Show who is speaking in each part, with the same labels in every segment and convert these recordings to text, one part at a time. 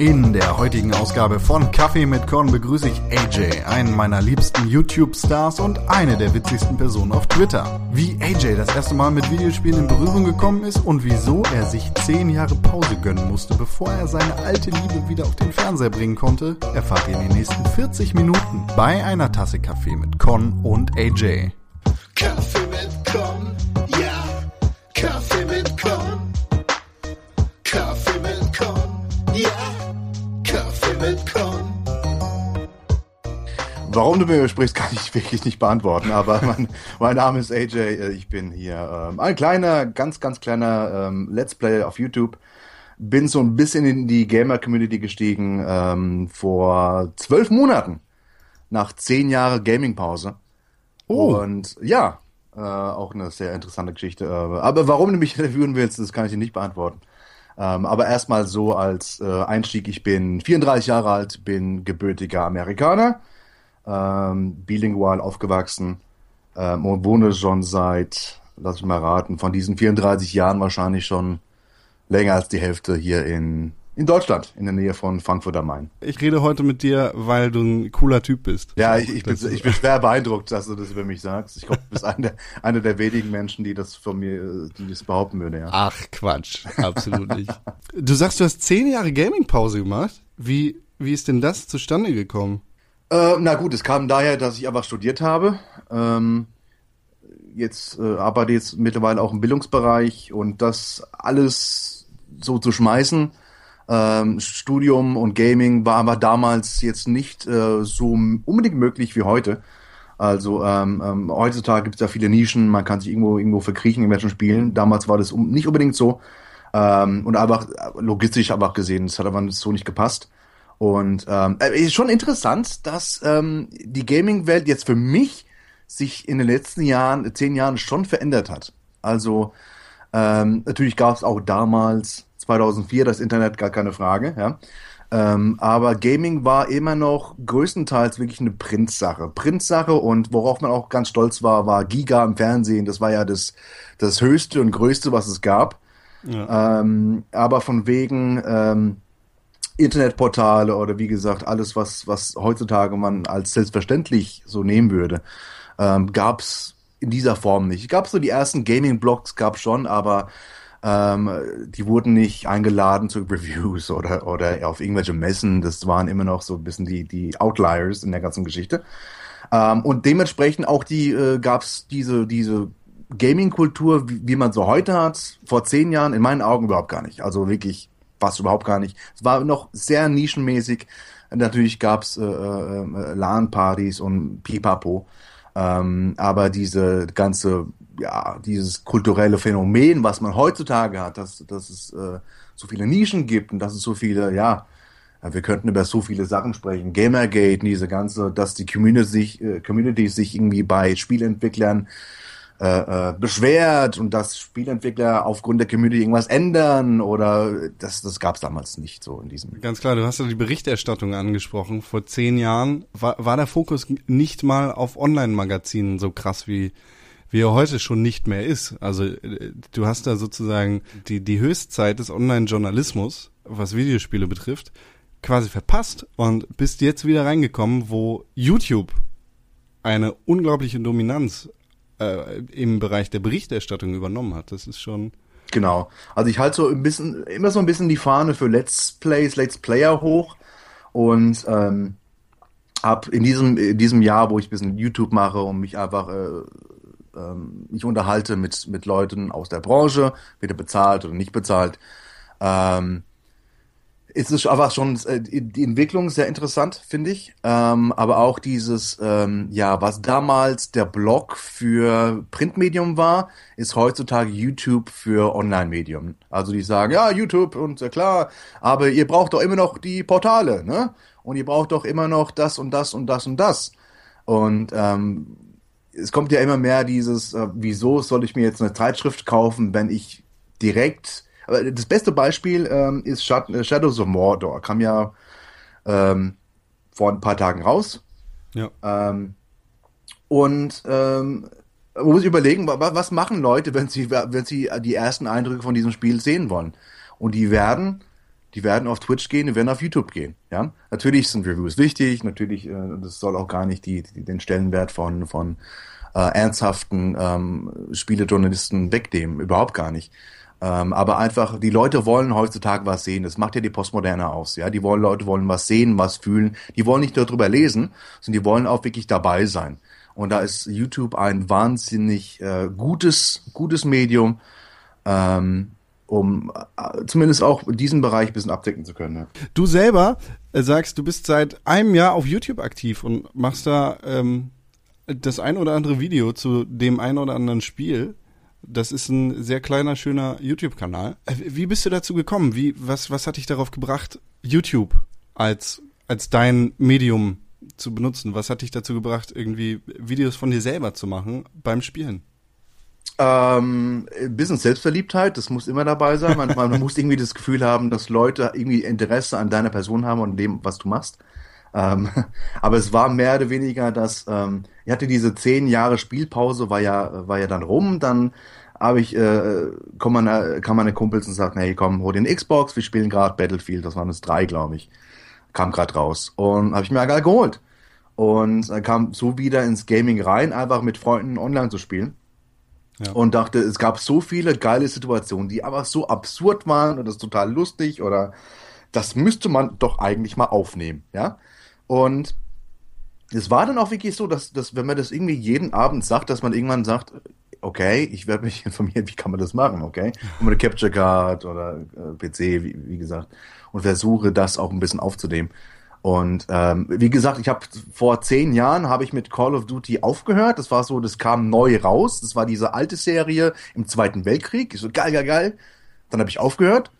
Speaker 1: In der heutigen Ausgabe von Kaffee mit Korn begrüße ich AJ, einen meiner liebsten YouTube-Stars und eine der witzigsten Personen auf Twitter. Wie AJ das erste Mal mit Videospielen in Berührung gekommen ist und wieso er sich 10 Jahre Pause gönnen musste, bevor er seine alte Liebe wieder auf den Fernseher bringen konnte, erfahrt ihr in den nächsten 40 Minuten bei einer Tasse Kaffee mit Con und AJ.
Speaker 2: Warum du mir sprichst, kann ich wirklich nicht beantworten, aber mein, mein Name ist AJ, äh, ich bin hier ähm, ein kleiner, ganz, ganz kleiner ähm, Let's Player auf YouTube. Bin so ein bisschen in die Gamer-Community gestiegen ähm, vor zwölf Monaten, nach zehn Jahren Gaming-Pause.
Speaker 1: Oh.
Speaker 2: Und ja, äh, auch eine sehr interessante Geschichte. äh, Aber warum du mich interviewen willst, das kann ich dir nicht beantworten. Ähm, aber erstmal so als äh, Einstieg, ich bin 34 Jahre alt, bin gebürtiger Amerikaner, ähm, bilingual aufgewachsen ähm, und wohne schon seit, lass ich mal raten, von diesen 34 Jahren wahrscheinlich schon länger als die Hälfte hier in, in Deutschland, in der Nähe von Frankfurt am Main.
Speaker 1: Ich rede heute mit dir, weil du ein cooler Typ bist.
Speaker 2: Ja, ich, ich, bin, ich bin schwer beeindruckt, dass du das über mich sagst. Ich glaube, du bist einer der, einer der wenigen Menschen, die das von mir, die das behaupten würde, ja.
Speaker 1: Ach, Quatsch. Absolut nicht. Du sagst, du hast zehn Jahre Gaming-Pause gemacht. Wie, wie ist denn das zustande gekommen?
Speaker 2: Äh, na gut, es kam daher, dass ich einfach studiert habe. Ähm, jetzt äh, arbeite jetzt mittlerweile auch im Bildungsbereich und das alles so zu schmeißen. Ähm, Studium und Gaming war aber damals jetzt nicht äh, so unbedingt möglich wie heute. Also ähm, ähm, heutzutage gibt es ja viele Nischen, man kann sich irgendwo irgendwo verkriechen in welchen Spielen. Damals war das um, nicht unbedingt so. Ähm, und einfach äh, logistisch einfach gesehen, das hat aber so nicht gepasst. Und ähm, äh, ist schon interessant, dass ähm, die Gaming-Welt jetzt für mich sich in den letzten Jahren, zehn Jahren schon verändert hat. Also ähm, natürlich gab es auch damals 2004 das Internet, gar keine Frage, ja. Ähm, aber Gaming war immer noch größtenteils wirklich eine Printsache. Printsache und worauf man auch ganz stolz war, war Giga im Fernsehen. Das war ja das, das Höchste und Größte, was es gab. Ähm, aber von wegen ähm, Internetportale oder wie gesagt alles, was, was heutzutage man als selbstverständlich so nehmen würde, ähm, gab es in dieser Form nicht. Gab so die ersten Gaming-Blogs, gab schon, aber ähm, die wurden nicht eingeladen zu Reviews oder, oder auf irgendwelche Messen. Das waren immer noch so ein bisschen die, die Outliers in der ganzen Geschichte. Ähm, und dementsprechend auch die äh, gab es diese, diese Gaming-Kultur, wie, wie man so heute hat, vor zehn Jahren in meinen Augen überhaupt gar nicht. Also wirklich fast überhaupt gar nicht. Es war noch sehr nischenmäßig. Natürlich gab es äh, äh, LAN-Partys und Pipapo. Ähm, aber diese ganze, ja, dieses kulturelle Phänomen, was man heutzutage hat, dass, dass es äh, so viele Nischen gibt und dass es so viele, ja, ja, wir könnten über so viele Sachen sprechen. Gamergate, diese ganze, dass die Community sich, äh, Community sich irgendwie bei Spielentwicklern äh, äh, beschwert und dass Spielentwickler aufgrund der Community irgendwas ändern oder das, das gab es damals nicht so in diesem.
Speaker 1: Ganz klar, du hast ja die Berichterstattung angesprochen. Vor zehn Jahren war, war der Fokus nicht mal auf Online-Magazinen so krass wie wie er heute schon nicht mehr ist. Also äh, du hast da sozusagen die, die Höchstzeit des Online-Journalismus, was Videospiele betrifft, quasi verpasst und bist jetzt wieder reingekommen, wo YouTube eine unglaubliche Dominanz äh, im Bereich der Berichterstattung übernommen hat. Das ist schon
Speaker 2: Genau. Also ich halte so ein bisschen, immer so ein bisschen die Fahne für Let's Plays, Let's Player hoch und ähm, hab in diesem, in diesem Jahr, wo ich ein bisschen YouTube mache und mich einfach äh, ähm, mich unterhalte mit, mit Leuten aus der Branche, weder bezahlt oder nicht bezahlt, ähm, ist es einfach schon äh, die die Entwicklung sehr interessant, finde ich. Ähm, aber auch dieses, ähm, ja, was damals der Blog für Printmedium war, ist heutzutage YouTube für Online-Medium. Also die sagen, ja, YouTube und äh, klar, aber ihr braucht doch immer noch die Portale, ne? Und ihr braucht doch immer noch das und das und das und das. Und ähm, es kommt ja immer mehr dieses, äh, wieso soll ich mir jetzt eine Zeitschrift kaufen, wenn ich direkt, aber das beste Beispiel ähm, ist Shad- äh, Shadows of Mordor, kam ja ähm, vor ein paar Tagen raus.
Speaker 1: ja.
Speaker 2: Ähm, und ähm, man muss sich überlegen, wa- wa- was machen Leute, wenn sie, wenn sie die ersten Eindrücke von diesem Spiel sehen wollen? Und die werden die werden auf Twitch gehen, die werden auf YouTube gehen. Ja, natürlich sind Reviews wichtig, natürlich, äh, das soll auch gar nicht die, die den Stellenwert von von äh, ernsthaften ähm, Spielejournalisten wegnehmen, überhaupt gar nicht. Ähm, aber einfach, die Leute wollen heutzutage was sehen. Das macht ja die Postmoderne aus. Ja, die wollen Leute wollen was sehen, was fühlen. Die wollen nicht nur drüber lesen, sondern die wollen auch wirklich dabei sein. Und da ist YouTube ein wahnsinnig äh, gutes gutes Medium. Ähm, um äh, zumindest auch diesen Bereich ein bisschen abdecken zu können. Ja.
Speaker 1: Du selber äh, sagst, du bist seit einem Jahr auf YouTube aktiv und machst da ähm, das ein oder andere Video zu dem ein oder anderen Spiel. Das ist ein sehr kleiner, schöner YouTube-Kanal. Äh, wie bist du dazu gekommen? Wie, was, was hat dich darauf gebracht, YouTube als, als dein Medium zu benutzen? Was hat dich dazu gebracht, irgendwie Videos von dir selber zu machen beim Spielen?
Speaker 2: Ähm, bisschen Selbstverliebtheit, das muss immer dabei sein. Man, man muss irgendwie das Gefühl haben, dass Leute irgendwie Interesse an deiner Person haben und dem, was du machst. Ähm, aber es war mehr oder weniger, dass ähm, ich hatte diese zehn Jahre Spielpause, war ja, war ja dann rum, dann habe ich, äh, kann man, kann meine Kumpels und sagt, hey, komm, hol den Xbox, wir spielen gerade Battlefield, das waren es drei, glaube ich, kam gerade raus und habe ich mir egal geholt und dann kam so wieder ins Gaming rein, einfach mit Freunden online zu spielen ja. Und dachte, es gab so viele geile Situationen, die aber so absurd waren und das total lustig oder das müsste man doch eigentlich mal aufnehmen, ja. Und es war dann auch wirklich so, dass, dass wenn man das irgendwie jeden Abend sagt, dass man irgendwann sagt, okay, ich werde mich informieren, wie kann man das machen, okay? Und eine Capture Card oder äh, PC, wie, wie gesagt, und versuche das auch ein bisschen aufzunehmen. Und ähm, wie gesagt, ich habe vor zehn Jahren habe ich mit Call of Duty aufgehört. Das war so, das kam neu raus. Das war diese alte Serie im Zweiten Weltkrieg. Ich so geil, geil, geil. Dann habe ich aufgehört.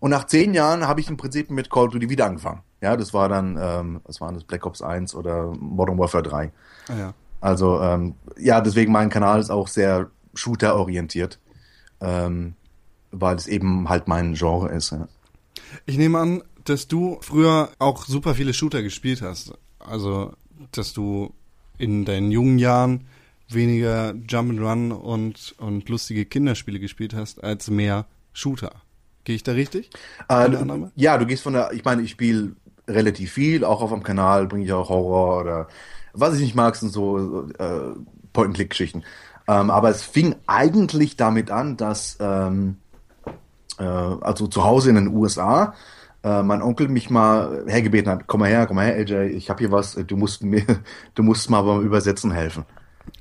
Speaker 2: Und nach zehn Jahren habe ich im Prinzip mit Call of Duty wieder angefangen. Ja, das war dann, ähm, was waren das, Black Ops 1 oder Modern Warfare 3. Ah, ja. Also, ähm, ja, deswegen mein Kanal ist auch sehr shooter-orientiert, ähm, weil es eben halt mein Genre ist. Ja.
Speaker 1: Ich nehme an, dass du früher auch super viele Shooter gespielt hast. Also, dass du in deinen jungen Jahren weniger Jump'n'Run und, und lustige Kinderspiele gespielt hast, als mehr Shooter. Gehe ich da richtig?
Speaker 2: Äh, ja, du gehst von der, ich meine, ich spiele relativ viel, auch auf dem Kanal bringe ich auch Horror oder was ich nicht mag, sind so äh, Point-and-Click-Geschichten. Ähm, aber es fing eigentlich damit an, dass ähm, äh, also zu Hause in den USA äh, mein Onkel mich mal hergebeten hat, komm mal her, komm mal her, AJ, ich habe hier was, du musst mir, du musst mal beim Übersetzen helfen.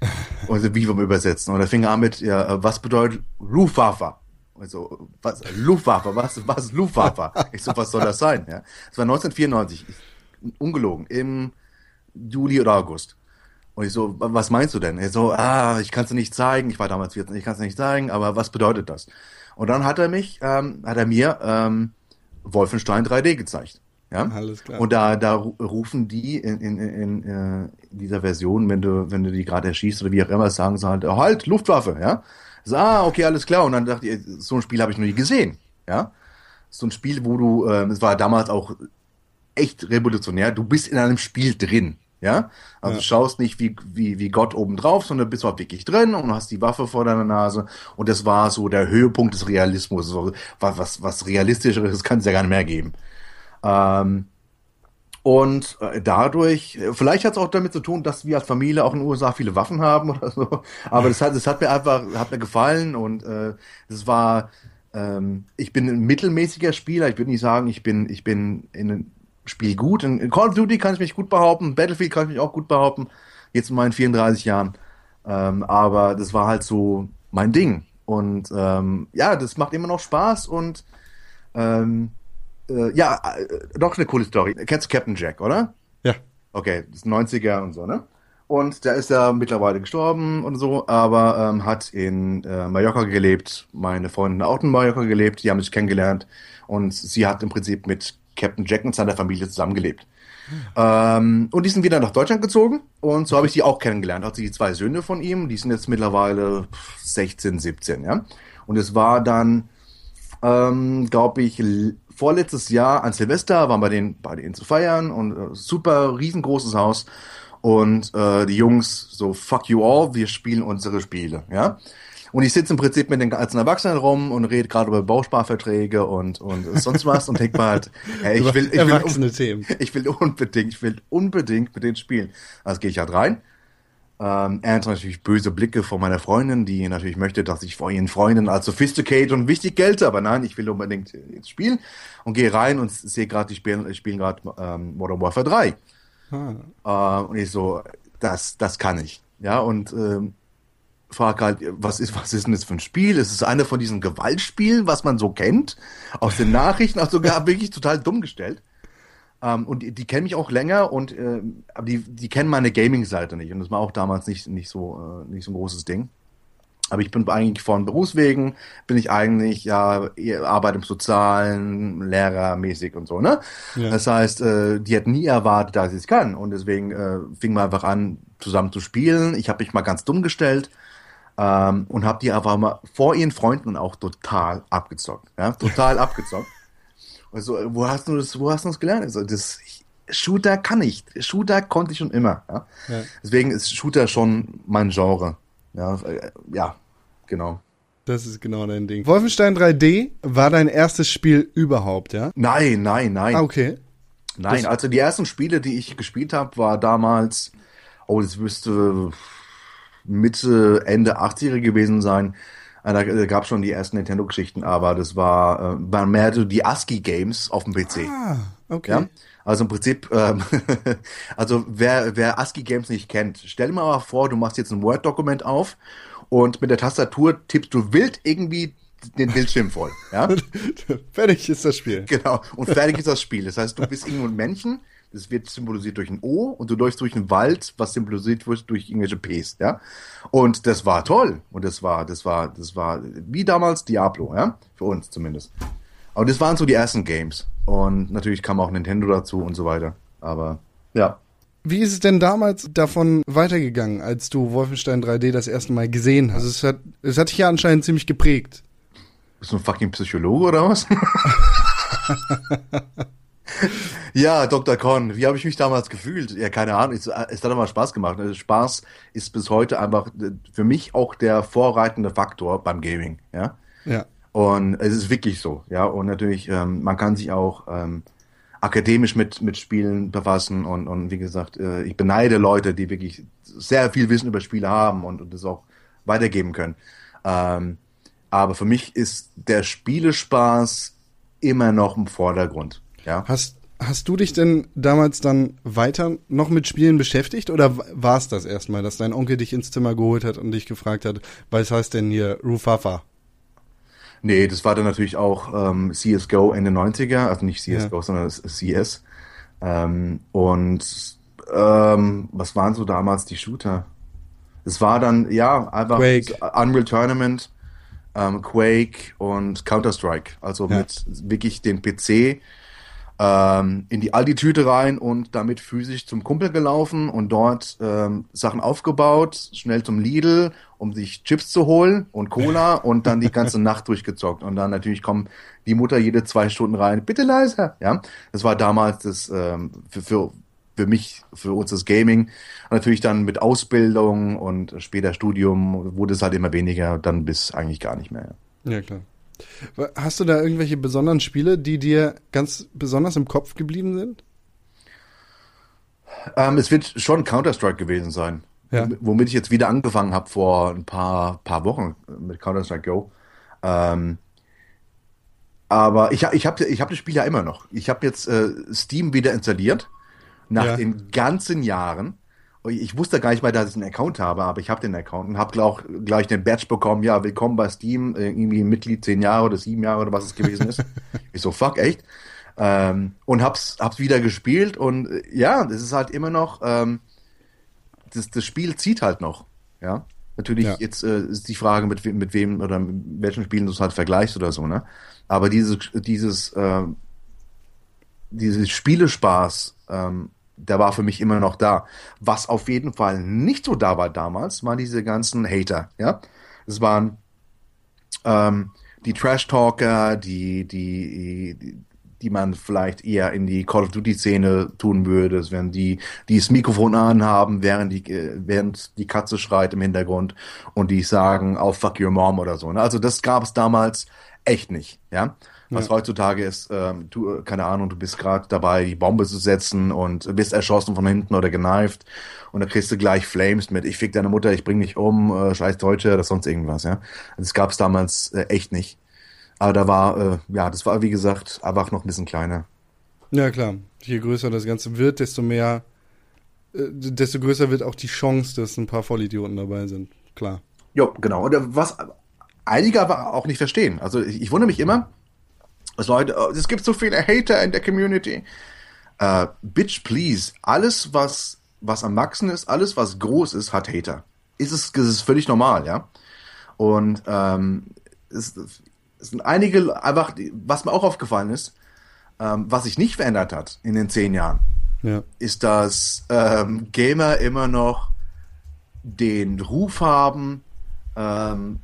Speaker 2: Und wie beim Übersetzen. Und er fing an mit, ja, was bedeutet Luftwaffe? Also, was, Luftwaffe, was, was Luftwaffe? Ich so, was soll das sein? Ja. Das war 1994, ungelogen, im Juli oder August. Und ich so, was meinst du denn? Er so, ah, ich kann es nicht zeigen, ich war damals 14, ich kann es nicht zeigen, aber was bedeutet das? Und dann hat er mich, ähm, hat er mir ähm, Wolfenstein 3D gezeigt. Ja? Alles klar. Und da, da rufen die in, in, in, in äh, dieser Version, wenn du, wenn du die gerade erschießt oder wie auch immer, sagen sie halt, halt, Luftwaffe, ja. So, ah, okay, alles klar. Und dann dachte ich, so ein Spiel habe ich noch nie gesehen. Ja. So ein Spiel, wo du, äh, es war damals auch echt revolutionär, du bist in einem Spiel drin. Ja, also ja. du schaust nicht wie, wie, wie Gott oben drauf, sondern bist auch wirklich drin und hast die Waffe vor deiner Nase. Und das war so der Höhepunkt des Realismus. Was, was, was realistischeres kann es ja gar nicht mehr geben. Ähm, und äh, dadurch, vielleicht hat es auch damit zu tun, dass wir als Familie auch in den USA viele Waffen haben oder so. Aber das hat, das hat mir einfach, hat mir gefallen und äh, es war, ähm, ich bin ein mittelmäßiger Spieler. Ich würde nicht sagen, ich bin, ich bin in Spiel gut. In Call of Duty kann ich mich gut behaupten, Battlefield kann ich mich auch gut behaupten, jetzt in meinen 34 Jahren. Ähm, aber das war halt so mein Ding. Und ähm, ja, das macht immer noch Spaß und ähm, äh, ja, äh, doch eine coole Story. Kennst du Captain Jack, oder?
Speaker 1: Ja.
Speaker 2: Okay, das ist 90er und so, ne? Und der ist ja mittlerweile gestorben und so, aber ähm, hat in äh, Mallorca gelebt. Meine Freundin auch in Mallorca gelebt, die haben sich kennengelernt. Und sie hat im Prinzip mit Captain Jack und seiner Familie zusammengelebt. Ähm, und die sind wieder nach Deutschland gezogen und so habe ich sie auch kennengelernt. Hat sie die zwei Söhne von ihm, die sind jetzt mittlerweile 16, 17, ja. Und es war dann, ähm, glaube ich, vorletztes Jahr an Silvester, waren wir den, bei denen zu feiern und äh, super riesengroßes Haus. Und äh, die Jungs so, fuck you all, wir spielen unsere Spiele, ja. Und ich sitze im Prinzip mit den ganzen Erwachsenen rum und rede gerade über Bausparverträge und, und sonst was und denke mal halt, hey, ich will, ich will,
Speaker 1: Erwachsene Themen.
Speaker 2: ich will unbedingt, ich will unbedingt mit denen spielen. Also gehe ich halt rein. Ähm, er hat natürlich böse Blicke von meiner Freundin, die natürlich möchte, dass ich vor ihren Freunden als sophisticated und wichtig gelte, aber nein, ich will unbedingt jetzt spielen und gehe rein und sehe gerade, die spielen, spielen gerade ähm, Modern Warfare 3.
Speaker 1: Ah.
Speaker 2: Äh, und ich so, das, das kann ich. Ja, und ähm, frage halt, was ist, was ist denn das für ein Spiel? Ist es eine von diesen Gewaltspielen, was man so kennt? Aus den Nachrichten, auch sogar wirklich total dumm gestellt. Ähm, und die, die kennen mich auch länger und äh, aber die, die kennen meine Gaming-Seite nicht. Und das war auch damals nicht, nicht, so, äh, nicht so ein großes Ding. Aber ich bin eigentlich von Berufswegen, bin ich eigentlich, ja, Arbeit im Sozialen, Lehrermäßig und so, ne?
Speaker 1: Ja.
Speaker 2: Das heißt, äh, die hätten nie erwartet, dass ich es kann. Und deswegen äh, fing man einfach an, zusammen zu spielen. Ich habe mich mal ganz dumm gestellt ähm, und habe die einfach mal vor ihren Freunden auch total abgezockt. Ja, total abgezockt. Also, wo hast du das, wo hast du das gelernt? Also, das, ich, Shooter kann ich. Shooter konnte ich schon immer. Ja?
Speaker 1: Ja.
Speaker 2: Deswegen ist Shooter schon mein Genre. Ja, ja genau.
Speaker 1: Das ist genau dein Ding. Wolfenstein 3D war dein erstes Spiel überhaupt, ja?
Speaker 2: Nein, nein, nein.
Speaker 1: Ah, okay.
Speaker 2: Nein, also die ersten Spiele, die ich gespielt habe, war damals, oh, das müsste Mitte, Ende 80er gewesen sein. Äh, Da, da gab schon die ersten Nintendo-Geschichten, aber das war, äh, waren mehr so die ASCII-Games auf dem PC.
Speaker 1: Ah, okay.
Speaker 2: Ja? Also im Prinzip, ähm, also wer, wer ASCII Games nicht kennt, stell dir mal vor, du machst jetzt ein Word-Dokument auf und mit der Tastatur tippst du wild irgendwie den Bildschirm voll. Ja?
Speaker 1: Fertig ist das Spiel.
Speaker 2: Genau. Und fertig ist das Spiel. Das heißt, du bist irgendwo ein Männchen, das wird symbolisiert durch ein O und du läufst durch einen Wald, was symbolisiert wird durch irgendwelche Ps, ja. Und das war toll. Und das war, das war, das war wie damals Diablo, ja. Für uns zumindest. Aber das waren so die ersten Games. Und natürlich kam auch Nintendo dazu und so weiter. Aber ja.
Speaker 1: Wie ist es denn damals davon weitergegangen, als du Wolfenstein 3D das erste Mal gesehen hast? Es hat, es hat dich ja anscheinend ziemlich geprägt.
Speaker 2: Bist du ein fucking Psychologe oder was? ja, Dr. Con, wie habe ich mich damals gefühlt? Ja, keine Ahnung, es, es hat immer Spaß gemacht. Also Spaß ist bis heute einfach äh, für mich auch der vorreitende Faktor beim Gaming, ja.
Speaker 1: Ja.
Speaker 2: Und es ist wirklich so, ja. Und natürlich, ähm, man kann sich auch ähm, akademisch mit, mit Spielen befassen und, und wie gesagt, äh, ich beneide Leute, die wirklich sehr viel Wissen über Spiele haben und, und das auch weitergeben können. Ähm, aber für mich ist der Spielespaß immer noch im Vordergrund, ja.
Speaker 1: Hast, hast du dich denn damals dann weiter noch mit Spielen beschäftigt oder war es das erstmal, dass dein Onkel dich ins Zimmer geholt hat und dich gefragt hat, was heißt denn hier Rufafa?
Speaker 2: Nee, das war dann natürlich auch ähm, CSGO Ende 90er, also nicht CSGO,
Speaker 1: Ja.
Speaker 2: sondern CS. Ähm, und ähm, was waren so damals die Shooter? Es war dann, ja, einfach
Speaker 1: Quake.
Speaker 2: Unreal Tournament, ähm, Quake und Counter-Strike. Also
Speaker 1: Ja.
Speaker 2: mit wirklich den PC ähm, in die Aldi-Tüte rein und damit physisch zum Kumpel gelaufen und dort ähm, Sachen aufgebaut, schnell zum Lidl, um sich Chips zu holen und Cola und dann die ganze Nacht durchgezockt. Und dann natürlich kommt die Mutter jede zwei Stunden rein, bitte leiser. Ja, das war damals das ähm, für, für, für mich, für uns das Gaming. Und natürlich dann mit Ausbildung und später Studium wurde es halt immer weniger, dann bis eigentlich gar nicht mehr.
Speaker 1: Ja, klar. Hast du da irgendwelche besonderen Spiele, die dir ganz besonders im Kopf geblieben sind?
Speaker 2: Ähm, es wird schon Counter-Strike gewesen sein.
Speaker 1: Ja.
Speaker 2: Wom- Womit ich jetzt wieder angefangen habe vor ein paar, paar Wochen mit Counter-Strike Go. Ähm, aber ich, ich habe ich hab das Spiel ja immer noch. Ich habe jetzt äh, Steam wieder installiert. Nach
Speaker 1: Ja.
Speaker 2: den ganzen Jahren. Ich wusste gar nicht mal, dass ich einen Account habe, aber ich habe den Account und habe auch gleich den Badge bekommen. Ja, willkommen bei Steam. äh, Irgendwie Mitglied zehn Jahre oder sieben Jahre oder was es gewesen ist. ich so, fuck, echt? Ähm, und hab's, hab's wieder gespielt und äh, ja, das ist halt immer noch, ähm, das, das Spiel zieht halt noch. Ja. Natürlich,
Speaker 1: Ja.
Speaker 2: jetzt äh, ist die Frage, mit, wem- mit wem oder mit welchen Spielen du es halt vergleichst oder so, ne? Aber dieses, dieses, äh, dieses Spielespaß, ähm, der war für mich immer noch da. Was auf jeden Fall nicht so da war damals, waren diese ganzen Hater, ja. Es waren ähm, die Trash-Talker, die, die, die, die man vielleicht eher in die Call of Duty Szene tun würde, es wären die, die das Mikrofon anhaben, während die, äh, während die Katze schreit im Hintergrund und die sagen, oh fuck your mom oder so. Ne? Also das gab es damals echt nicht, ja. Was
Speaker 1: Ja.
Speaker 2: heutzutage ist, ähm, du, äh, keine Ahnung, du bist gerade dabei, die Bombe zu setzen und bist erschossen von hinten oder geneift und dann kriegst du gleich Flames mit, ich fick deine Mutter, ich bring dich um, äh, scheiß Deutsche oder sonst irgendwas, ja. Das gab es damals äh, echt nicht. Aber da war, äh, ja, das war wie gesagt einfach noch ein bisschen kleiner.
Speaker 1: Ja, klar. Je größer das Ganze wird, desto mehr, äh, desto größer wird auch die Chance, dass ein paar Vollidioten dabei sind. Klar.
Speaker 2: Jo, genau. Und äh, was einige aber auch nicht verstehen. Also ich, ich wundere mich immer, dass Leute, oh, es gibt so viele Hater in der Community. Äh, bitch, please. Alles, was, was am Wachsen ist, alles, was groß ist, hat Hater. Ist es, ist völlig normal, ja. Und ähm, es, es sind einige einfach, was mir auch aufgefallen ist, ähm, was sich nicht verändert hat in den zehn Jahren,
Speaker 1: Ja.
Speaker 2: ist, dass ähm, Gamer immer noch den Ruf haben, ähm,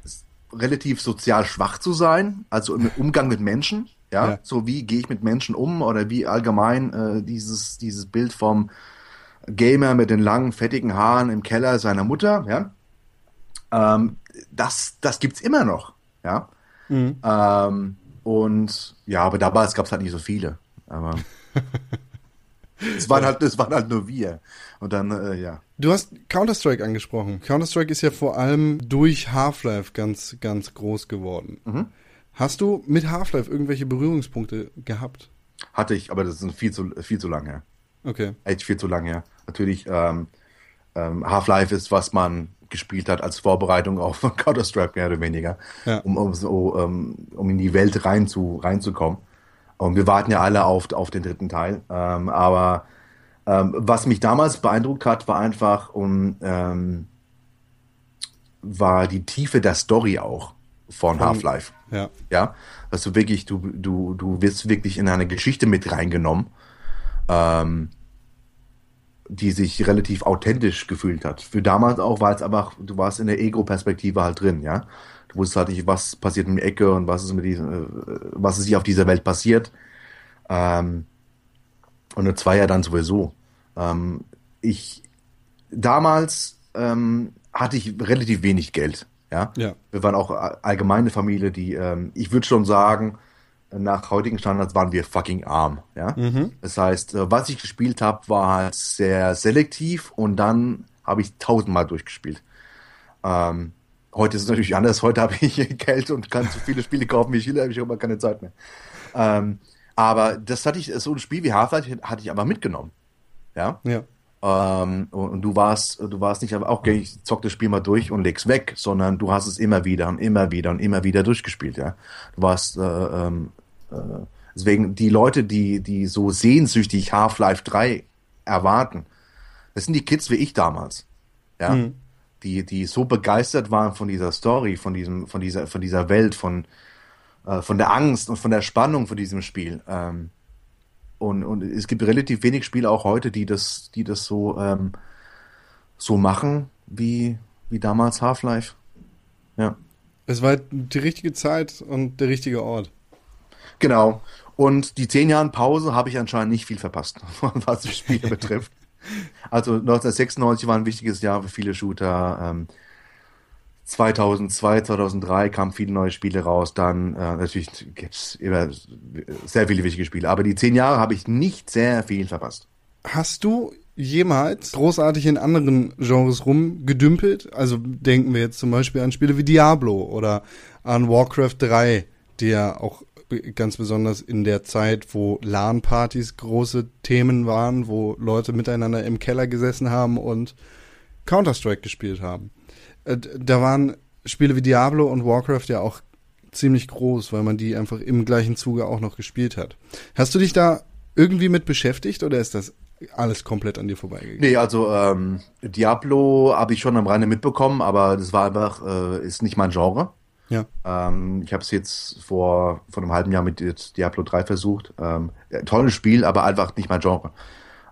Speaker 2: relativ sozial schwach zu sein, also im Umgang mit Menschen. Ja,
Speaker 1: Ja.
Speaker 2: so wie gehe ich mit Menschen um oder wie allgemein äh, dieses, dieses Bild vom Gamer mit den langen, fettigen Haaren im Keller seiner Mutter, ja. Ähm, das, das gibt's immer noch, ja.
Speaker 1: Mhm.
Speaker 2: Ähm, und ja, aber damals gab es halt nicht so viele. Aber es waren halt, es waren halt nur wir. Und dann, äh, ja.
Speaker 1: Du hast Counter-Strike angesprochen. Counter-Strike ist ja vor allem durch Half-Life ganz, ganz groß geworden.
Speaker 2: Mhm.
Speaker 1: Hast du mit Half-Life irgendwelche Berührungspunkte gehabt?
Speaker 2: Hatte ich, aber das ist viel zu, viel zu lang her.
Speaker 1: Okay.
Speaker 2: Echt viel zu lang her. Natürlich, ähm, ähm, Half-Life ist, was man gespielt hat als Vorbereitung auf Counter-Strike, mehr oder weniger,
Speaker 1: Ja.
Speaker 2: um, um, so, ähm, um in die Welt rein zu, reinzukommen. Und wir warten ja alle auf, auf den dritten Teil. Ähm, aber ähm, was mich damals beeindruckt hat, war einfach um, ähm, war die Tiefe der Story auch von Half-Life.
Speaker 1: Ja.
Speaker 2: Ja, du wirklich, du, du, du wirst wirklich in eine Geschichte mit reingenommen, ähm, die sich relativ authentisch gefühlt hat. Für damals auch, weil es einfach, du warst in der Ego-Perspektive halt drin, ja. Du wusstest halt nicht, was passiert in der Ecke und was ist mit diesem, äh, was ist hier auf dieser Welt passiert. Ähm, und eine Zweier dann sowieso. Ähm, ich, damals ähm, hatte ich relativ wenig Geld, ja.
Speaker 1: Ja.
Speaker 2: Wir waren auch allgemeine Familie, die, ähm, ich würde schon sagen, nach heutigen Standards waren wir fucking arm, ja. Das heißt, äh, was ich gespielt habe, war halt sehr selektiv und dann habe ich tausendmal durchgespielt. Ähm, heute ist es natürlich anders. Heute habe ich Geld und kann so viele Spiele kaufen, wie ich will, habe ich aber keine Zeit mehr. Ähm, aber das hatte ich, so ein Spiel wie Half-Life hatte ich aber mitgenommen. Ja.
Speaker 1: Ja.
Speaker 2: Ähm, und, du warst, du warst nicht einfach, okay, ich zock das Spiel mal durch und leg's weg, sondern du hast es immer wieder und immer wieder und immer wieder durchgespielt, ja. Du warst, äh, ähm, äh, deswegen die Leute, die, die so sehnsüchtig Half-Life 3 erwarten, das sind die Kids wie ich damals, ja. Die, die so begeistert waren von dieser Story, von diesem, von dieser, von dieser Welt, von, äh, von der Angst und von der Spannung von diesem Spiel. Ähm, und, und es gibt relativ wenig Spiele auch heute, die das, die das so, ähm, so machen wie, wie damals Half-Life. Ja.
Speaker 1: Es war die richtige Zeit und der richtige Ort.
Speaker 2: Genau. Und die zehn Jahren Pause habe ich anscheinend nicht viel verpasst, was die Spiele betrifft. Also 1996 war ein wichtiges Jahr für viele Shooter. Ähm, 2002, 2003 kamen viele neue Spiele raus. Dann äh, natürlich gibt's immer sehr viele wichtige Spiele. Aber die zehn Jahre habe ich nicht sehr viel verpasst.
Speaker 1: Hast du jemals großartig in anderen Genres rumgedümpelt? Also denken wir jetzt zum Beispiel an Spiele wie Diablo oder an Warcraft 3, die ja auch ganz besonders in der Zeit, wo LAN-Partys große Themen waren, wo Leute miteinander im Keller gesessen haben und Counter-Strike gespielt haben. Äh, Da waren Spiele wie Diablo und Warcraft ja auch ziemlich groß, weil man die einfach im gleichen Zuge auch noch gespielt hat. Hast du dich da irgendwie mit beschäftigt oder ist das alles komplett an dir vorbeigegangen?
Speaker 2: Nee, also ähm, Diablo habe ich schon am Rande mitbekommen, aber das war einfach, äh, ist nicht mein Genre.
Speaker 1: Ja.
Speaker 2: Ähm, ich habe es jetzt vor, vor einem halben Jahr mit Diablo 3 versucht. Ähm, tolles Spiel, aber einfach nicht mein Genre.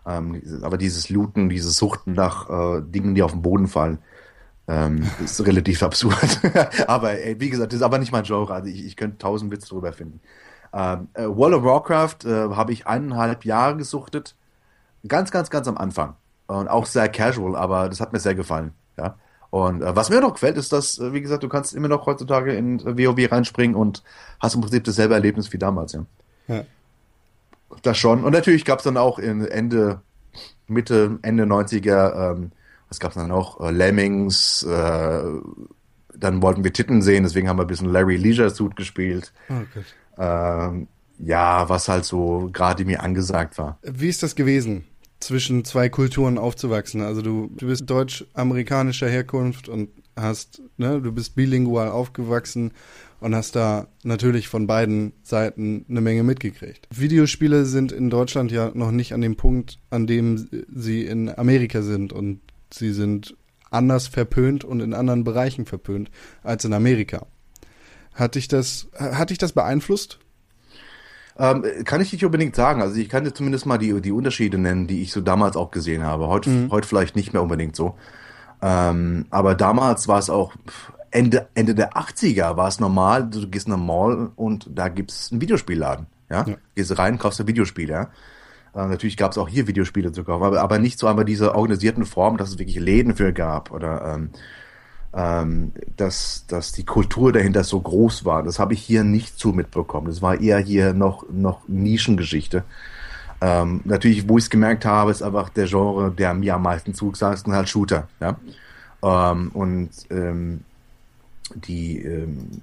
Speaker 2: Ähm, aber dieses Looten, dieses Suchten nach äh, Dingen, die auf den Boden fallen, ähm, ist relativ absurd. aber ey, wie gesagt, das ist aber nicht mein Genre. Also ich, ich könnte tausend Witze drüber finden. Ähm, äh, World of Warcraft äh, habe ich eineinhalb Jahre gesuchtet. Ganz, ganz, ganz am Anfang. Und auch sehr casual, aber das hat mir sehr gefallen. Ja. Und äh, was mir noch gefällt, ist, dass, äh, wie gesagt, du kannst immer noch heutzutage in WoW reinspringen und hast im Prinzip dasselbe Erlebnis wie damals, ja.
Speaker 1: Ja.
Speaker 2: Das schon. Und natürlich gab es dann auch in Ende, Mitte, Ende 90er, ähm, was gab es dann noch? Äh, Lemmings, äh, dann wollten wir Titten sehen, deswegen haben wir ein bisschen Larry Leisure Suit gespielt.
Speaker 1: Oh.
Speaker 2: Ähm, ja, was halt so gerade mir angesagt war.
Speaker 1: Wie ist das gewesen, zwischen zwei Kulturen aufzuwachsen? Also du, du bist deutsch-amerikanischer Herkunft und hast, ne, du bist bilingual aufgewachsen und hast da natürlich von beiden Seiten eine Menge mitgekriegt. Videospiele sind in Deutschland ja noch nicht an dem Punkt, an dem sie in Amerika sind und sie sind anders verpönt und in anderen Bereichen verpönt als in Amerika. Hat dich das, hat dich das beeinflusst?
Speaker 2: Ähm, kann ich nicht unbedingt sagen. Also ich kann dir zumindest mal die, die Unterschiede nennen, die ich so damals auch gesehen habe. Heute,
Speaker 1: Mhm.
Speaker 2: heute vielleicht nicht mehr unbedingt so. Ähm, aber damals war es auch Ende, Ende der 80er war es normal, du gehst in eine Mall und da gibt's einen Videospielladen. Ja?
Speaker 1: Ja.
Speaker 2: Gehst rein, kaufst ein Videospiel, ja. Äh, natürlich gab's auch hier Videospiele zu kaufen, aber, aber nicht so einmal diese organisierten Form, dass es wirklich Läden für gab oder ähm, ähm, dass, dass die Kultur dahinter so groß war. Das habe ich hier nicht so mitbekommen. Das war eher hier noch, noch Nischengeschichte. Ähm, natürlich, wo ich es gemerkt habe, ist einfach der Genre, der mir am meisten zugesagt ist, halt Shooter. Ja? Ähm, und ähm, die, ähm,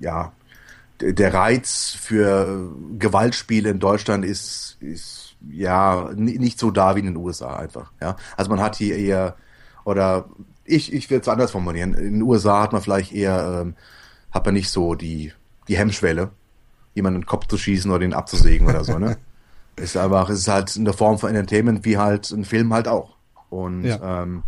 Speaker 2: ja, der Reiz für Gewaltspiele in Deutschland ist, ist ja ni- nicht so da wie in den USA einfach. Ja? Also man hat hier eher, oder ich, ich will es anders formulieren, in den USA hat man vielleicht eher, ähm, hat man nicht so die, die Hemmschwelle, jemanden in den Kopf zu schießen oder ihn abzusägen oder so, ne? Ist einfach, es ist halt eine Form von Entertainment, wie halt ein Film halt auch. Und
Speaker 1: Ja.
Speaker 2: ähm,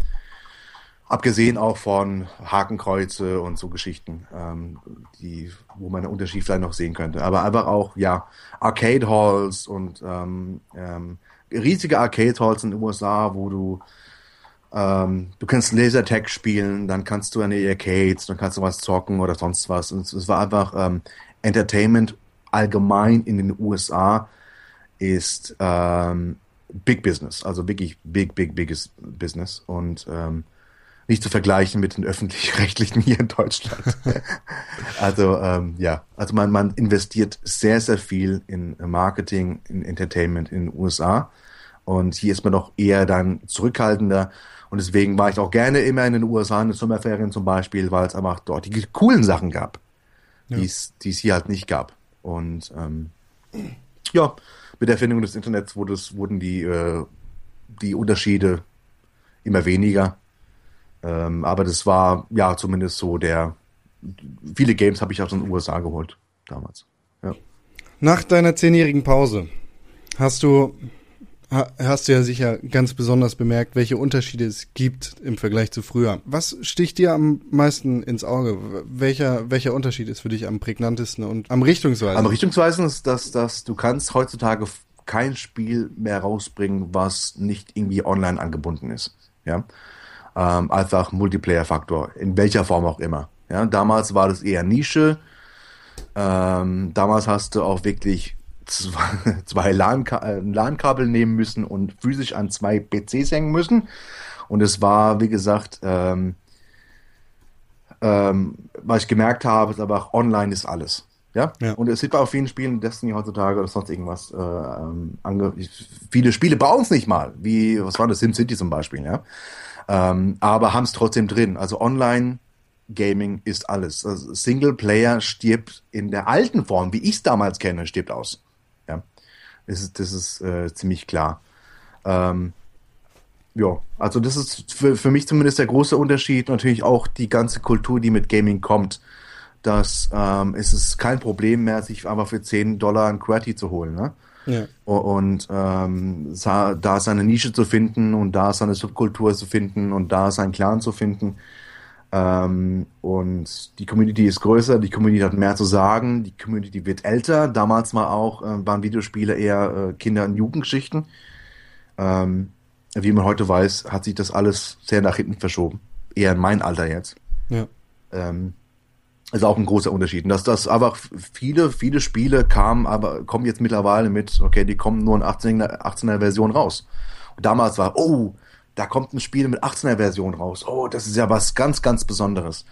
Speaker 2: abgesehen auch von Hakenkreuze und so Geschichten, ähm, die, wo man einen Unterschied vielleicht noch sehen könnte. Aber einfach auch, ja, Arcade Halls und ähm, ähm, riesige Arcade Halls in den USA, wo du ähm, du kannst Lasertag spielen, dann kannst du an die Arcades, dann kannst du was zocken oder sonst was. Und es, es war einfach ähm, Entertainment allgemein in den USA ist ähm, Big Business, also wirklich big, big, biggest Business und ähm, nicht zu vergleichen mit den öffentlich-rechtlichen hier in Deutschland. also ähm, ja, also man, man investiert sehr, sehr viel in Marketing, in Entertainment in den USA und hier ist man doch eher dann zurückhaltender und deswegen war ich auch gerne immer in den USA in den Sommerferien zum Beispiel, weil es einfach dort die coolen Sachen gab,
Speaker 1: Ja.
Speaker 2: die es hier halt nicht gab und ähm, ja, mit der Erfindung des Internets wurde es, wurden die, äh, die Unterschiede immer weniger. Ähm, aber das war ja zumindest so der. Viele Games habe ich aus den USA geholt damals. Ja.
Speaker 1: Nach deiner zehnjährigen Pause hast du ha- hast du ja sicher ganz besonders bemerkt, welche Unterschiede es gibt im Vergleich zu früher. Was sticht dir am meisten ins Auge? Welcher welcher Unterschied ist für dich am prägnantesten und am richtungsweisendsten?
Speaker 2: Am richtungsweisend ist, dass, dass du kannst heutzutage kein Spiel mehr rausbringen, was nicht irgendwie online angebunden ist. Ja. Ähm, einfach Multiplayer-Faktor, in welcher Form auch immer. Ja, damals war das eher Nische. Ähm, damals hast du auch wirklich zwei, zwei LAN-Ka- LAN-Kabel nehmen müssen und physisch an zwei PCs hängen müssen. Und es war, wie gesagt, ähm, ähm, was ich gemerkt habe, ist aber auch online ist alles. Ja?
Speaker 1: Ja.
Speaker 2: Und es sieht bei auch vielen Spielen, Destiny heutzutage oder sonst irgendwas, äh, ähm, ange viele Spiele bauen es nicht mal, wie, was war das, SimCity zum Beispiel, ja. Ähm, aber haben es trotzdem drin. Also online Gaming ist alles. Also Singleplayer stirbt in der alten Form, wie ich es damals kenne, stirbt aus. Ja. Das ist, das ist äh, ziemlich klar. Ähm, ja, also das ist für, für mich zumindest der große Unterschied. Natürlich auch die ganze Kultur, die mit Gaming kommt. Dass ähm, es kein Problem mehr, sich einfach für 10 Dollar ein QWERTY zu holen. Ne?
Speaker 1: Ja.
Speaker 2: und ähm, da seine Nische zu finden und da seine Subkultur zu finden und da seinen Clan zu finden. Ähm, und die Community ist größer, die Community hat mehr zu sagen, die Community wird älter. Damals war auch, äh, waren Videospiele eher äh, Kinder- und Jugendgeschichten. Ähm, wie man heute weiß, hat sich das alles sehr nach hinten verschoben. Eher in mein Alter jetzt.
Speaker 1: ja.
Speaker 2: Ähm, ist auch ein großer Unterschied. Dass das einfach viele, viele Spiele kamen, aber kommen jetzt mittlerweile mit, okay, die kommen nur in 18er, 18er Version raus. Und damals war, oh, da kommt ein Spiel mit 18er Version raus. Oh, das ist ja was ganz, ganz Besonderes.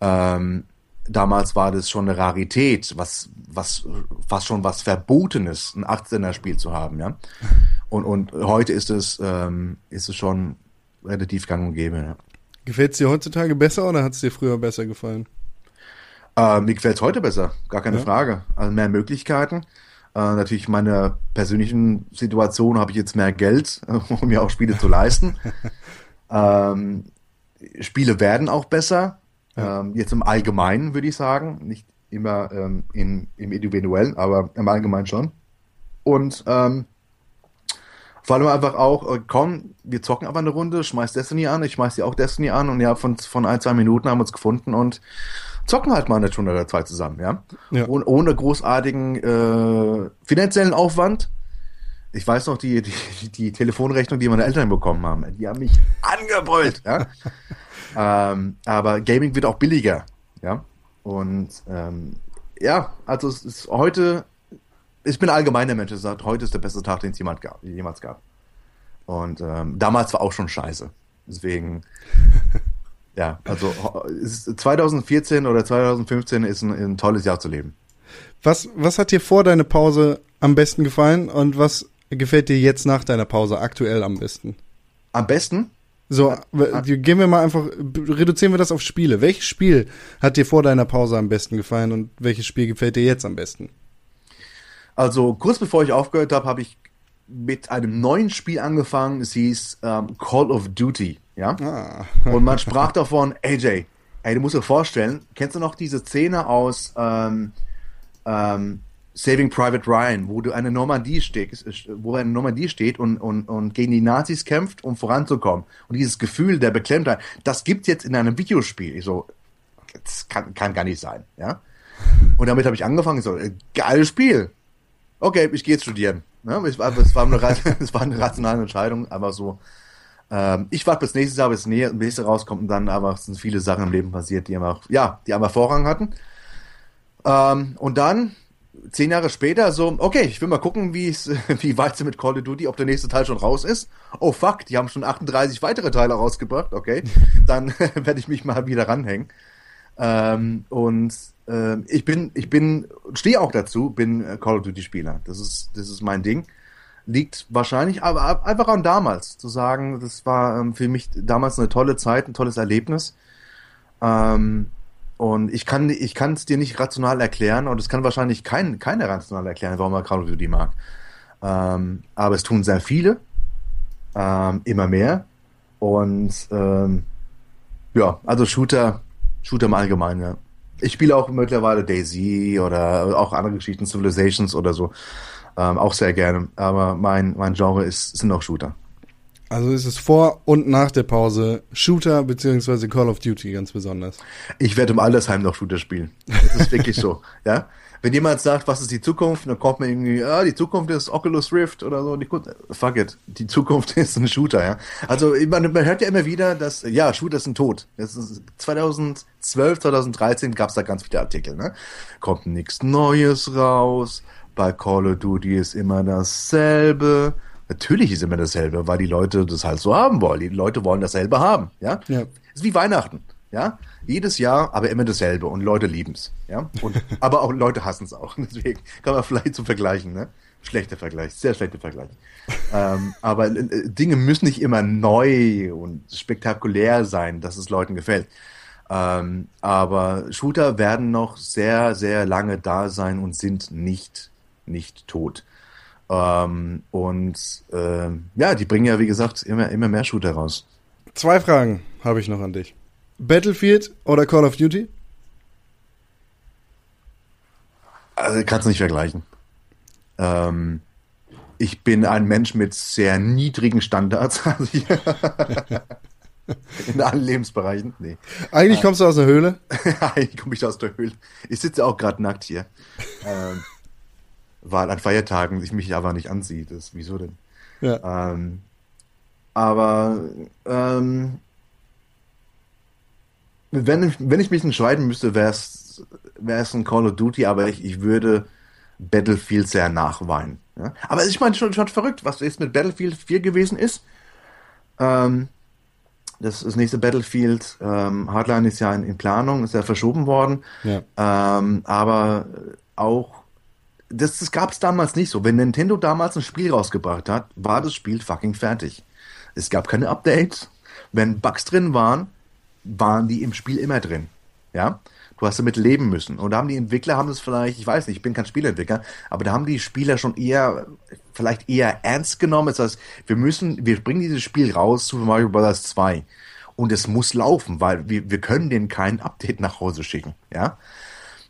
Speaker 2: Ähm, damals war das schon eine Rarität, was, was, fast schon was Verbotenes, ein 18er Spiel zu haben, ja. Und, und heute ist es, ähm, ist es schon relativ gang und gäbe, ja.
Speaker 1: Gefällt es dir heutzutage besser oder hat es dir früher besser gefallen?
Speaker 2: Äh, mir gefällt es heute besser, gar keine
Speaker 1: Ja.
Speaker 2: Frage. Also mehr Möglichkeiten. Äh, natürlich in meiner persönlichen Situation habe ich jetzt mehr Geld, um mir auch Spiele zu leisten. ähm, Spiele werden auch besser. Ähm, jetzt im Allgemeinen würde ich sagen, nicht immer ähm, in, im Individuellen, aber im Allgemeinen schon. Und ähm, vor allem einfach auch, äh, komm, wir zocken einfach eine Runde, schmeiß Destiny an, ich schmeiß dir auch Destiny an und ja, von, von ein, zwei Minuten haben wir uns gefunden und zocken halt mal eine Stunde oder zwei zusammen, ja.
Speaker 1: Ja.
Speaker 2: Und ohne großartigen äh, finanziellen Aufwand. Ich weiß noch, die, die, die Telefonrechnung, die meine Eltern bekommen haben, die haben mich angebrüllt, ja. ähm, aber Gaming wird auch billiger, ja. Und ähm, ja, also es ist heute, ich bin allgemein der Mensch, der sagt, heute ist der beste Tag, den es jemand gab, jemals gab. Und ähm, damals war auch schon scheiße. Deswegen, ja, also ho- es ist 2014 oder 2015 ist ein, ein tolles Jahr zu leben.
Speaker 1: Was, was hat dir vor deiner Pause am besten gefallen und was gefällt dir jetzt nach deiner Pause aktuell am besten?
Speaker 2: Am besten,
Speaker 1: So, w- gehen wir mal einfach, reduzieren wir das auf Spiele. Welches Spiel hat dir vor deiner Pause am besten gefallen und welches Spiel gefällt dir jetzt am besten?
Speaker 2: also kurz bevor ich aufgehört habe, habe ich mit einem neuen Spiel angefangen. Es hieß ähm, Call of Duty, ja.
Speaker 1: Ah.
Speaker 2: Und man sprach davon, AJ, ey, du musst dir vorstellen, kennst du noch diese Szene aus ähm, ähm, Saving Private Ryan, wo du eine Normandie steht, wo eine Normandie steht und, und, und gegen die Nazis kämpft, um voranzukommen. Und dieses Gefühl der Beklemmtheit, das gibt's jetzt in einem Videospiel. Ich so, das kann, kann gar nicht sein, ja. Und damit habe ich angefangen, so, äh, geiles Spiel. Okay, ich gehe jetzt studieren. Ne? Es, war, es, war eine, es war eine rationale Entscheidung, aber so, ähm, ich warte bis nächstes Jahr, bis das nächste rauskommt und dann aber sind viele Sachen im Leben passiert, die einfach, ja, die einfach Vorrang hatten. Ähm, und dann, zehn Jahre später, so, okay, ich will mal gucken, wie es, wie weit sie mit Call of Duty, ob der nächste Teil schon raus ist. Oh fuck, die haben schon 38 weitere Teile rausgebracht, okay. Dann werde ich mich mal wieder ranhängen. Ähm, und ähm, ich bin, ich bin, stehe auch dazu, bin äh, Call of Duty Spieler. Das ist, das ist mein Ding. Liegt wahrscheinlich aber ab- einfach an damals, zu sagen, das war ähm, für mich damals eine tolle Zeit, ein tolles Erlebnis. Ähm, und ich kann, ich kann es dir nicht rational erklären und es kann wahrscheinlich kein, keiner rational erklären, warum er Call of Duty mag. Ähm, aber es tun sehr viele, ähm, immer mehr. Und ähm, ja, also Shooter, Shooter im Allgemeinen, ja. Ich spiele auch mittlerweile Daisy oder auch andere Geschichten, Civilizations oder so. Ähm, auch sehr gerne. Aber mein, mein Genre ist, sind auch Shooter.
Speaker 1: Also ist es vor und nach der Pause Shooter beziehungsweise Call of Duty ganz besonders.
Speaker 2: Ich werde im Altersheim noch Shooter spielen. Das ist wirklich so, ja. Wenn jemand sagt, was ist die Zukunft, dann kommt man irgendwie, ah, die Zukunft ist Oculus Rift oder so. Die, fuck it, die Zukunft ist ein Shooter, ja. Also man, man hört ja immer wieder, dass, ja, Shooter sind tot. Das ist 2012, 2013 gab es da ganz viele Artikel, ne? Kommt nichts Neues raus, bei Call of Duty ist immer dasselbe. Natürlich ist immer dasselbe, weil die Leute das halt so haben wollen. Die Leute wollen dasselbe haben, ja.
Speaker 1: Ja.
Speaker 2: ist wie Weihnachten, ja. Jedes Jahr, aber immer dasselbe und Leute lieben's, ja. Und, aber auch Leute hassen's auch. Deswegen kann man vielleicht so vergleichen, ne? Schlechter Vergleich, sehr schlechter Vergleich. ähm, aber äh, Dinge müssen nicht immer neu und spektakulär sein, dass es Leuten gefällt. Ähm, aber Shooter werden noch sehr, sehr lange da sein und sind nicht, nicht tot. Ähm, und ähm, ja, die bringen ja, wie gesagt, immer, immer mehr Shooter raus.
Speaker 1: Zwei Fragen habe ich noch an dich. Battlefield oder Call of Duty?
Speaker 2: Also kannst du nicht vergleichen. Ähm, ich bin ein Mensch mit sehr niedrigen Standards. Also ich- In allen Lebensbereichen. Nee.
Speaker 1: Eigentlich kommst du aus der Höhle.
Speaker 2: Eigentlich komme ich aus der Höhle. Ich sitze auch gerade nackt hier. Ähm, weil an Feiertagen ich mich aber nicht anziehe. Das, wieso denn?
Speaker 1: Ja.
Speaker 2: Ähm, aber ähm, wenn, ich, wenn ich mich entscheiden müsste, wäre es ein Call of Duty, aber ich, ich würde Battlefield sehr nachweinen. Ja? Aber ist schon, schon, schon verrückt, was jetzt mit Battlefield 4 gewesen ist. Ähm, das, das nächste Battlefield, ähm, Hardline ist ja in, in Planung, ist ja verschoben worden.
Speaker 1: Ja.
Speaker 2: Ähm, aber auch, das, das gab es damals nicht so. Wenn Nintendo damals ein Spiel rausgebracht hat, war das Spiel fucking fertig. Es gab keine Updates. Wenn Bugs drin waren, waren die im Spiel immer drin. Ja, du hast damit leben müssen. Und da haben die Entwickler haben das vielleicht, ich weiß nicht, ich bin kein Spielentwickler, aber da haben die Spieler schon eher, vielleicht eher ernst genommen. Das heißt, wir müssen, wir bringen dieses Spiel raus, Super Mario Bros. 2. Und es muss laufen, weil wir, wir können denen kein Update nach Hause schicken. Ja.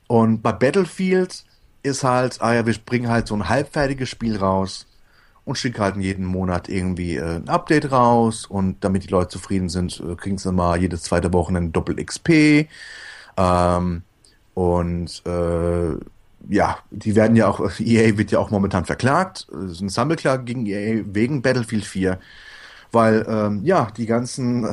Speaker 2: Und bei Battlefield ist halt, ah ja, wir bringen halt so ein halbfertiges Spiel raus und schicken halt jeden Monat irgendwie äh, ein Update raus und damit die Leute zufrieden sind, äh, kriegen sie mal jedes zweite Wochenende Doppel XP. Ähm, und äh, ja, die werden ja auch, EA wird ja auch momentan verklagt. Es ist eine Sammelklage gegen EA wegen Battlefield 4. Weil, ähm, ja, die ganzen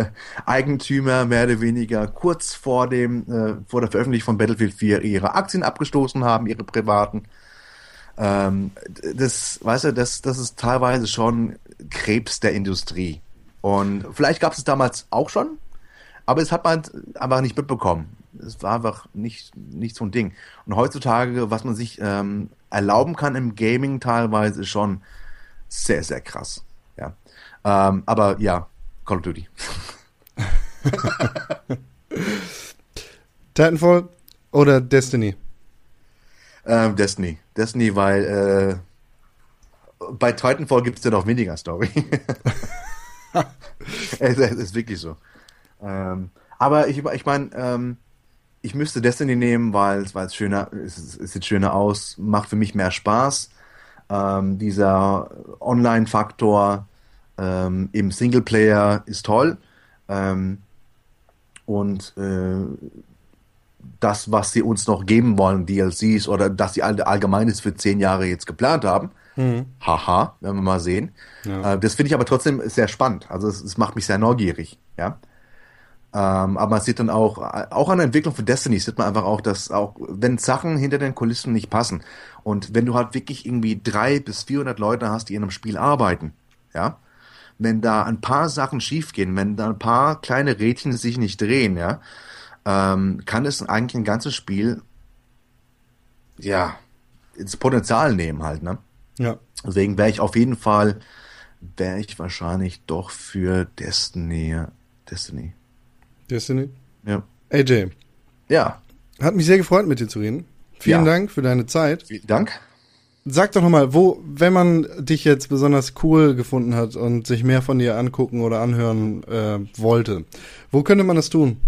Speaker 2: Eigentümer mehr oder weniger kurz vor dem, äh, vor der Veröffentlichung von Battlefield 4 ihre Aktien abgestoßen haben, ihre privaten. Ähm, das, weißt du, das, das ist teilweise schon Krebs der Industrie. Und vielleicht gab es es damals auch schon, aber es hat man einfach nicht mitbekommen. Es war einfach nicht, nicht so ein Ding. Und heutzutage, was man sich ähm, erlauben kann im Gaming teilweise, ist schon sehr, sehr krass. Ja. Ähm, aber ja, Call of Duty.
Speaker 1: Titanfall oder Destiny?
Speaker 2: Ähm, Destiny. Destiny, weil äh, bei Titanfall gibt es ja noch weniger Story. es, es ist wirklich so. Ähm, aber ich, ich meine, ähm, ich müsste Destiny nehmen, weil es schöner, es, es sieht schöner aus, macht für mich mehr Spaß. Ähm, dieser Online-Faktor ähm, im Singleplayer ist toll. Ähm, und äh, das, was sie uns noch geben wollen, DLCs oder dass sie all, allgemeines für zehn Jahre jetzt geplant haben.
Speaker 1: Mhm.
Speaker 2: Haha, werden wir mal sehen.
Speaker 1: Ja.
Speaker 2: Äh, das finde ich aber trotzdem sehr spannend. Also es, es macht mich sehr neugierig, ja. Ähm, aber man sieht dann auch, auch an der Entwicklung von Destiny sieht man einfach auch, dass auch, wenn Sachen hinter den Kulissen nicht passen und wenn du halt wirklich irgendwie drei bis 400 Leute hast, die in einem Spiel arbeiten, ja, wenn da ein paar Sachen schiefgehen, wenn da ein paar kleine Rädchen sich nicht drehen, ja, ähm, kann es eigentlich ein ganzes Spiel, ja, ins Potenzial nehmen halt, ne?
Speaker 1: Ja.
Speaker 2: Deswegen wäre ich auf jeden Fall, wäre ich wahrscheinlich doch für Destiny, Destiny.
Speaker 1: Destiny?
Speaker 2: Ja.
Speaker 1: AJ,
Speaker 2: Ja,
Speaker 1: hat mich sehr gefreut, mit dir zu reden. Vielen
Speaker 2: Ja.
Speaker 1: Dank für deine Zeit.
Speaker 2: vielen Dank.
Speaker 1: Sag doch nochmal, wo, wenn man dich jetzt besonders cool gefunden hat und sich mehr von dir angucken oder anhören äh, wollte, wo könnte man das tun?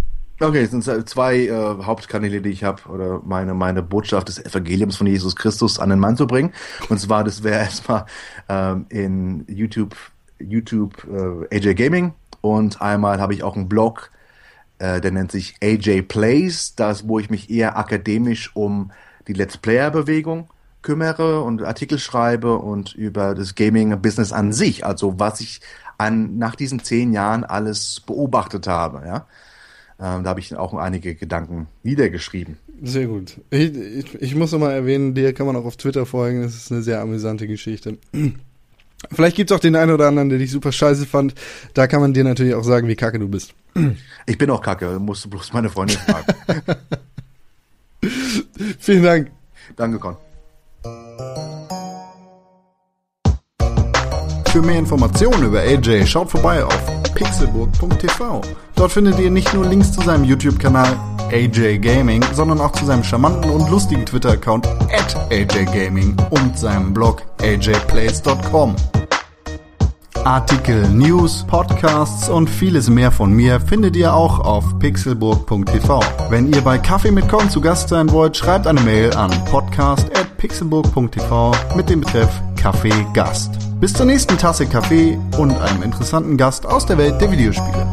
Speaker 2: Okay, es sind zwei äh, Hauptkanäle, die ich habe, oder meine, meine Botschaft des Evangeliums von Jesus Christus an den Mann zu bringen. Und zwar, das wäre erstmal ähm, in YouTube, YouTube äh, AJ Gaming und einmal habe ich auch einen Blog, äh, der nennt sich AJ Plays, das, wo ich mich eher akademisch um die Let's Player-Bewegung kümmere und Artikel schreibe und über das Gaming-Business an sich, also was ich an, nach diesen zehn Jahren alles beobachtet habe, ja. Ähm, da habe ich auch einige Gedanken niedergeschrieben.
Speaker 1: Sehr gut. Ich, ich, ich muss noch mal erwähnen, dir kann man auch auf Twitter folgen. Das ist eine sehr amüsante Geschichte. Vielleicht gibt's auch den einen oder anderen, der dich super scheiße fand. Da kann man dir natürlich auch sagen, wie kacke du bist.
Speaker 2: Ich bin auch kacke, musst du bloß meine Freundin fragen.
Speaker 1: Vielen Dank.
Speaker 2: Danke, Con.
Speaker 3: Für mehr Informationen über AJ schaut vorbei auf pixelburg.tv. Dort findet ihr nicht nur Links zu seinem YouTube-Kanal AJ Gaming, sondern auch zu seinem charmanten und lustigen Twitter-Account at AJ Gaming und seinem Blog ajplays.com. Artikel, News, Podcasts und vieles mehr von mir findet ihr auch auf pixelburg.tv. Wenn ihr bei Kaffee mit Con zu Gast sein wollt, schreibt eine Mail an podcast.pixelburg.tv mit dem Betreff Kaffee Gast. Bis zur nächsten Tasse Kaffee und einem interessanten Gast aus der Welt der Videospiele.